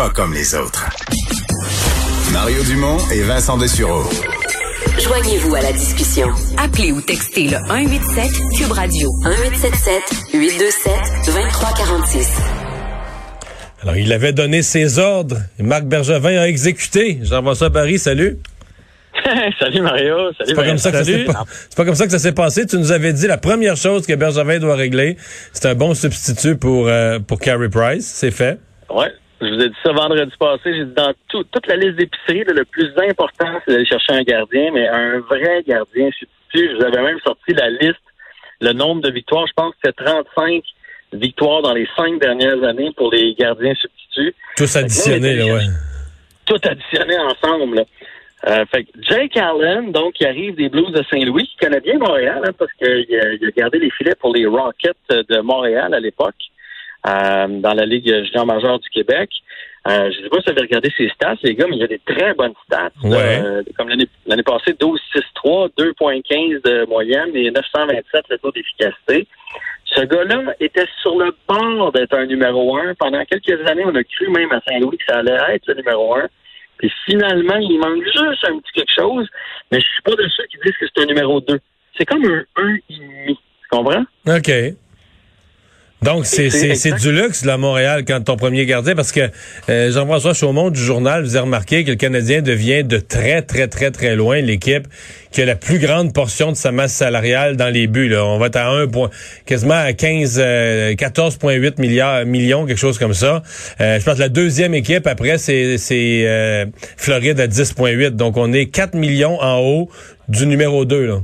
pas comme les autres. Mario Dumont et Vincent Dessureau. Joignez-vous à la discussion. Appelez ou textez le 187 Cube Radio 1877 827 2346. Alors, il avait donné ses ordres. Et Marc Bergevin a exécuté. Jean-François Barry, salut. salut Mario. Salut. C'est pas, comme ça que ça s'est pas- c'est pas comme ça que ça s'est passé. Tu nous avais dit la première chose que Bergevin doit régler, c'est un bon substitut pour euh, pour Carey Price. C'est fait. Ouais. Je vous ai dit ça vendredi passé. J'ai dit dans tout- toute la liste d'épicerie, le plus important, c'est d'aller chercher un gardien, mais un vrai gardien substitut. Je vous avais même sorti la liste, le nombre de victoires. Je pense que c'est 35 victoires dans les cinq dernières années pour les gardiens substituts. Tous additionnés, là, ouais. tout additionné ensemble. là. Euh, fait que Jake Allen, donc, qui arrive des Blues de Saint-Louis, qui connaît bien Montréal, hein, parce qu'il a, il a gardé les filets pour les Rockets de Montréal à l'époque, euh, dans la Ligue junior majeure du Québec. Euh, je sais pas si vous avez regardé ses stats, les gars, mais il a des très bonnes stats. Ouais. Euh, comme l'année l'année passée, 12-6-3, 2.15 de moyenne et 927 le taux d'efficacité. Ce gars-là était sur le bord d'être un numéro un. Pendant quelques années, on a cru même à Saint-Louis que ça allait être le numéro un. Puis finalement, il manque juste un petit quelque chose, mais je suis pas de ceux qui disent que c'est un numéro 2. C'est comme un 1,5. Tu comprends? OK. Donc, c'est c'est du luxe, là, à Montréal, quand ton premier gardien, parce que euh, Jean-François Chaumont du journal, vous avez remarqué que le Canadien devient de très, très, très, très loin l'équipe qui a la plus grande portion de sa masse salariale dans les buts. Là. On va être à 1 point, quasiment à 15, euh, 14,8 milliards, millions, quelque chose comme ça. Euh, je pense que la deuxième équipe, après, c'est c'est, euh, Floride à 10,8. Donc, on est 4 millions en haut du numéro 2, là.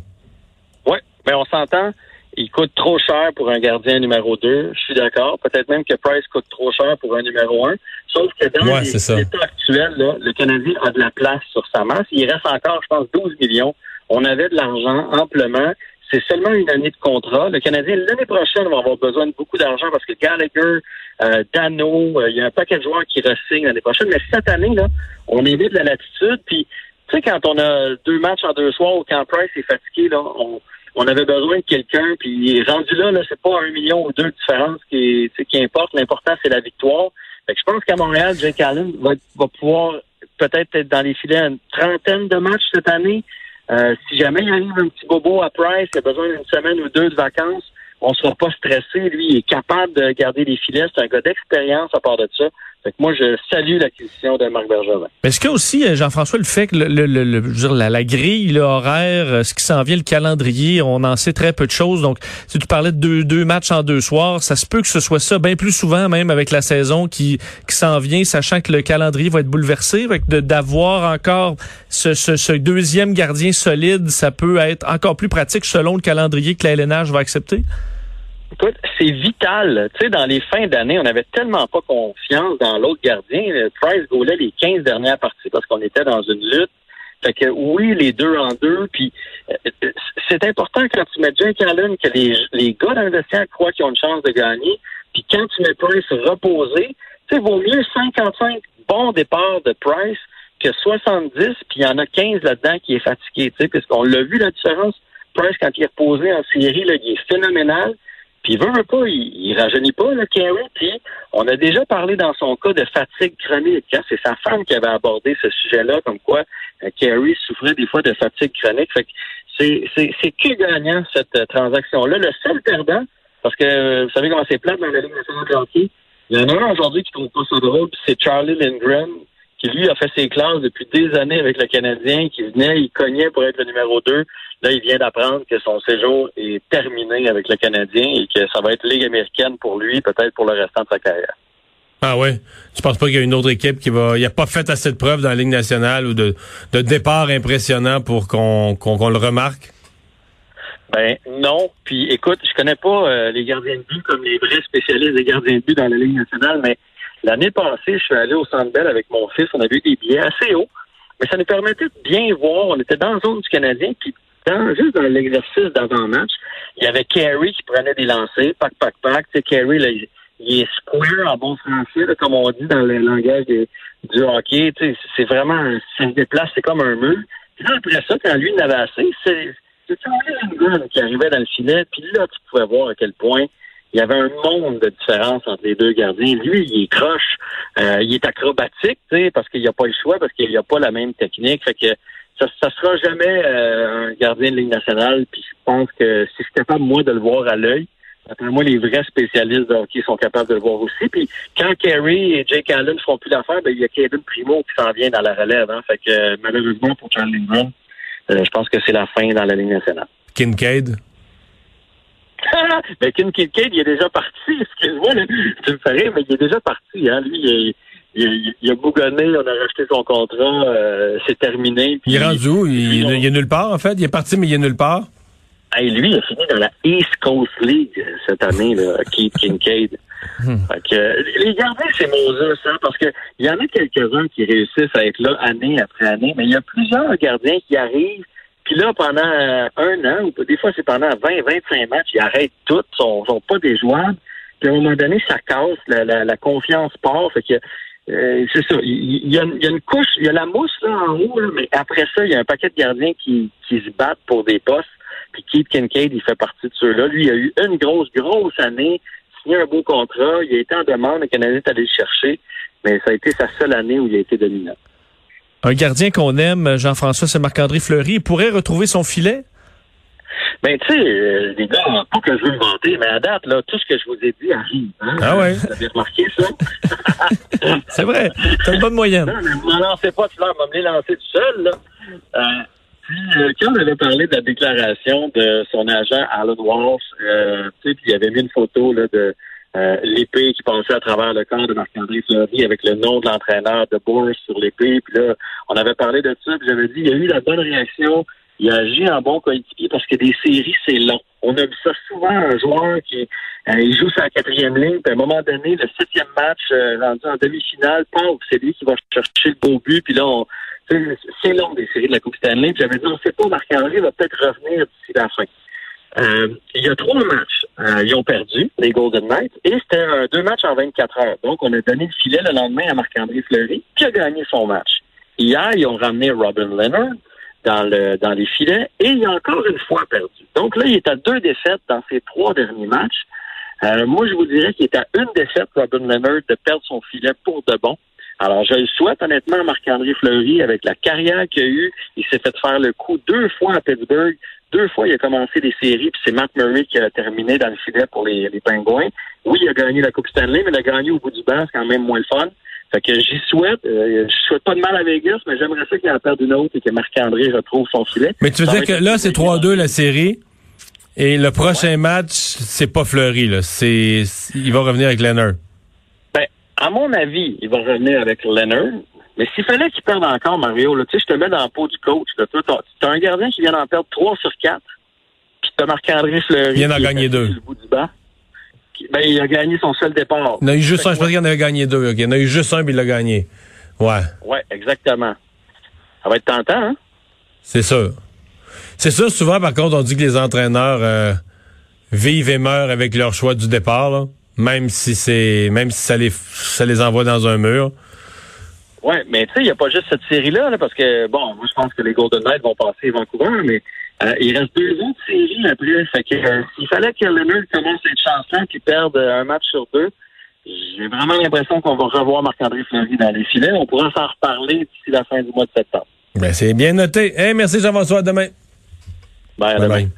Oui, mais on s'entend. Il coûte trop cher pour un gardien numéro 2. Je suis d'accord. Peut-être même que Price coûte trop cher pour un numéro 1. Sauf que dans Ouais, l'état actuel, là, le Canadien a de la place sur sa masse. Il reste encore, je pense, 12 millions. On avait de l'argent amplement. C'est seulement une année de contrat. Le Canadien, l'année prochaine, va avoir besoin de beaucoup d'argent parce que Gallagher, euh, Dano, euh, il y a un paquet de joueurs qui re-signent l'année prochaine. Mais cette année, là, on évite la latitude. Puis, tu sais, quand on a deux matchs en deux soirs ou quand Price est fatigué, là, on, on avait besoin de quelqu'un, puis rendu là, là, c'est pas un million ou deux de différence qui, qui importe. L'important, c'est la victoire. Fait que je pense qu'à Montréal, Jake Allen va, va pouvoir peut-être être dans les filets une trentaine de matchs cette année. Euh, si jamais il arrive un petit bobo à Price, il a besoin d'une semaine ou deux de vacances, on sera pas stressé. Lui, il est capable de garder les filets. C'est un gars d'expérience à part de ça. Fait que moi, je salue l'acquisition de Marc Bergevin. Mais est-ce a aussi, euh, Jean-François, le fait que le, le- la, grille, le horaire, euh, ce qui s'en vient, le calendrier, on en sait très peu de choses. Donc, si tu parlais de deux, matchs en deux soirs, ça se peut que ce soit ça bien plus souvent, même avec la saison qui, s'en vient, sachant que le calendrier va être bouleversé. Fait que d'avoir encore ce deuxième gardien solide, ça peut être encore plus pratique selon le calendrier que la LNH va accepter? Écoute, c'est vital. Tu sais, dans les fins d'année, on n'avait tellement pas confiance dans l'autre gardien. Price gaulait les 15 dernières parties parce qu'on était dans une lutte. Fait que oui, les deux en deux. Puis euh, c'est important quand tu mets Jake Allen que les, les gars dans le croient qu'ils ont une chance de gagner. Puis quand tu mets Price reposé, tu sais, vaut mieux 55 bons départs de Price que 70, puis il y en a 15 là-dedans qui est fatigué, tu sais, puisqu'on l'a vu la différence. Price, quand il est reposé en série, là, il est phénoménal. Puis il veut, veut pas, il, il rajeunit pas, le Carey. Puis on a déjà parlé dans son cas de fatigue chronique. hein. C'est sa femme qui avait abordé ce sujet-là, comme quoi euh, souffrait des fois de fatigue chronique. Fait que c'est, que gagnant, cette euh, transaction-là? Le seul perdant, parce que euh, vous savez comment c'est plate dans la Ligue nationale de hockey, il y en a un aujourd'hui qui trouve pas ça drôle, c'est Charlie Lindgren, qui lui a fait ses classes depuis des années avec le Canadien, qui venait, il cognait pour être le numéro 2. Là, il vient d'apprendre que son séjour est terminé avec le Canadien et que ça va être Ligue américaine pour lui, peut-être pour le restant de sa carrière. Ah ouais? Tu penses pas qu'il y a une autre équipe qui va. Il a pas fait assez de preuves dans la Ligue nationale ou de, de départ impressionnant pour qu'on le remarque? Ben non. Puis écoute, je connais pas euh, les gardiens de but comme les vrais spécialistes des gardiens de but dans la Ligue nationale, mais l'année passée, je suis allé au Centre Bell avec mon fils. On avait eu des billets assez hauts, mais ça nous permettait de bien voir. On était dans la zone du Canadien, puis juste dans l'exercice d'avant-match, il y avait Carey qui prenait des lancers, pack, pack, pack. Tu Carey, là, il, est square en bon français, là, comme on dit dans le langage du hockey. Tu sais, c'est vraiment, un- ça se déplace, c'est comme un mur. Puis là, après ça, quand lui, il en avait assez, c'est Charlie Lindgren qui arrivait dans le filet, puis là, tu pouvais voir à quel point il y avait un monde de différence entre les deux gardiens. Lui, il est croche, euh, il est acrobatique, tu sais, parce qu'il n'y a pas le choix, parce qu'il n'y a pas la même technique. Fait que ça, ça sera jamais euh, un gardien de Ligue nationale. Puis je pense que si je suis capable, moi, de le voir à l'œil, après moi, les vrais spécialistes de hockey sont capables de le voir aussi. Puis quand Kerry et Jake Allen ne feront plus l'affaire, ben, il y a Kevin Primo qui s'en vient dans la relève. Hein. Fait que malheureusement pour Charlie Brown, euh, je pense que c'est la fin dans la Ligue nationale. Kincaid? ben, Kincaid, il est déjà parti. Excuse-moi, tu me ferais, mais il est déjà parti. Hein. Lui, il, il, il, a bougonné, on a racheté son contrat, euh, c'est terminé. il est rendu où? Il, il, est nulle part, en fait? Il est parti, mais il est nulle part? Hey, lui, il a fini dans la East Coast League euh, cette année, là, Keith Kincaid. Hmm. Fait que, les gardiens, c'est Moses, hein, parce que il y en a quelques-uns qui réussissent à être là année après année, mais il y a plusieurs gardiens qui arrivent, puis là, pendant euh, un an, ou des fois c'est pendant 20, 25 matchs, ils arrêtent tout, sont, sont pas déjouables, puis à un moment donné, ça casse, la, la, la confiance part, fait que euh, c'est ça. Il y, a, une couche, il y a la mousse là en haut, là, mais après ça, il y a un paquet de gardiens qui, qui se battent pour des postes. Puis Keith Kincaid, il fait partie de ceux-là. Lui, il a eu une grosse, grosse année, signé un beau contrat. Il a été en demande, le Canadien est allé le chercher, mais ça a été sa seule année où il a été dominant. Un gardien qu'on aime, Jean-François, c'est Marc-André Fleury. Il pourrait retrouver son filet? Ben, tu sais, euh, les gars, pas que je veux me vanter, mais à date, là, tout ce que je vous ai dit arrive. Hein? Ah ouais? Vous avez remarqué ça? c'est vrai. T'as une bonne moyenne. Non, mais vous m'en lancez pas, tu vas me les lancer tout seul, là. Euh, puis, euh, quand on avait parlé de la déclaration de son agent Alan Walsh, euh, tu sais, puis il avait mis une photo là, de l'épée qui passait à travers le corps de Marc-André Fleury avec le nom de l'entraîneur de Bourse sur l'épée. Puis là, on avait parlé de ça, puis j'avais dit, il y a eu la bonne réaction il agit en bon coéquipier parce que des séries, c'est long. On a vu ça souvent, un joueur qui euh, il joue la quatrième ligne, puis à un moment donné, le septième match, euh, rendu en demi-finale, pauvre, c'est lui qui va chercher le beau but, puis là, on, c'est long des séries de la Coupe Stanley. J'avais dit, on sait pas, Marc-Henri va peut-être revenir d'ici la fin. Euh, il y a trois matchs. Euh, ils ont perdu, les Golden Knights, et c'était deux matchs en 24 heures. Donc, on a donné le filet le lendemain à Marc-André Fleury, qui a gagné son match. Hier, ils ont ramené Robin Leonard dans, le, dans les filets, et il a encore une fois perdu. Donc là, il est à deux défaites dans ses trois derniers matchs. Euh, moi, je vous dirais qu'il est à une défaite, Robin Leonard, de perdre son filet pour de bon. Alors, je le souhaite honnêtement Marc-André Fleury, avec la carrière qu'il a eue. Il s'est fait faire le coup deux fois à Pittsburgh. Deux fois, il a commencé des séries, puis c'est Matt Murray qui a terminé dans le filet pour les, les. Oui, il a gagné la Coupe Stanley, mais il a gagné au bout du banc, c'est quand même moins le fun. Fait que j'y souhaite. Euh, je souhaite pas de mal à Vegas, mais j'aimerais ça qu'il en perde une autre et que Marc-André retrouve son filet. Mais tu veux dire que là, c'est 3-2 la série. Et le prochain match, c'est pas Fleury, là. C'est, il va revenir avec Leonard. Ben, à mon avis, il va revenir avec Leonard. Mais s'il fallait qu'il perde encore, Mario, là, tu sais, je te mets dans le pot du coach. Là, t'as, un gardien qui vient d'en perdre 3 sur 4. Puis t'as Marc-André Fleury. Il vient d'en gagner deux. bout du banc. Ben, il a gagné son seul départ. Il en a eu juste un. Je pensais qu'il en avait gagné deux. Okay. Il en a eu juste un, puis il l'a gagné. Ouais. Ouais, exactement. Ça va être tentant, hein? C'est sûr. C'est sûr, souvent, par contre, on dit que les entraîneurs euh, vivent et meurent avec leur choix du départ, là, même si c'est même si ça les ça les envoie dans un mur. Ouais, mais tu sais, il n'y a pas juste cette série-là, là, parce que, bon, moi, je pense que les Golden Knights vont passer Vancouver, mais euh, il reste deux autres séries après. Fait que euh, s'il fallait que Leonard commence à être chanceux puis perde un match sur deux, j'ai vraiment l'impression qu'on va revoir Marc-André Fleury dans les filets. On pourra s'en reparler d'ici la fin du mois de septembre. Ben, c'est bien noté. Hey, merci Jean-François. À demain. Bye, à demain.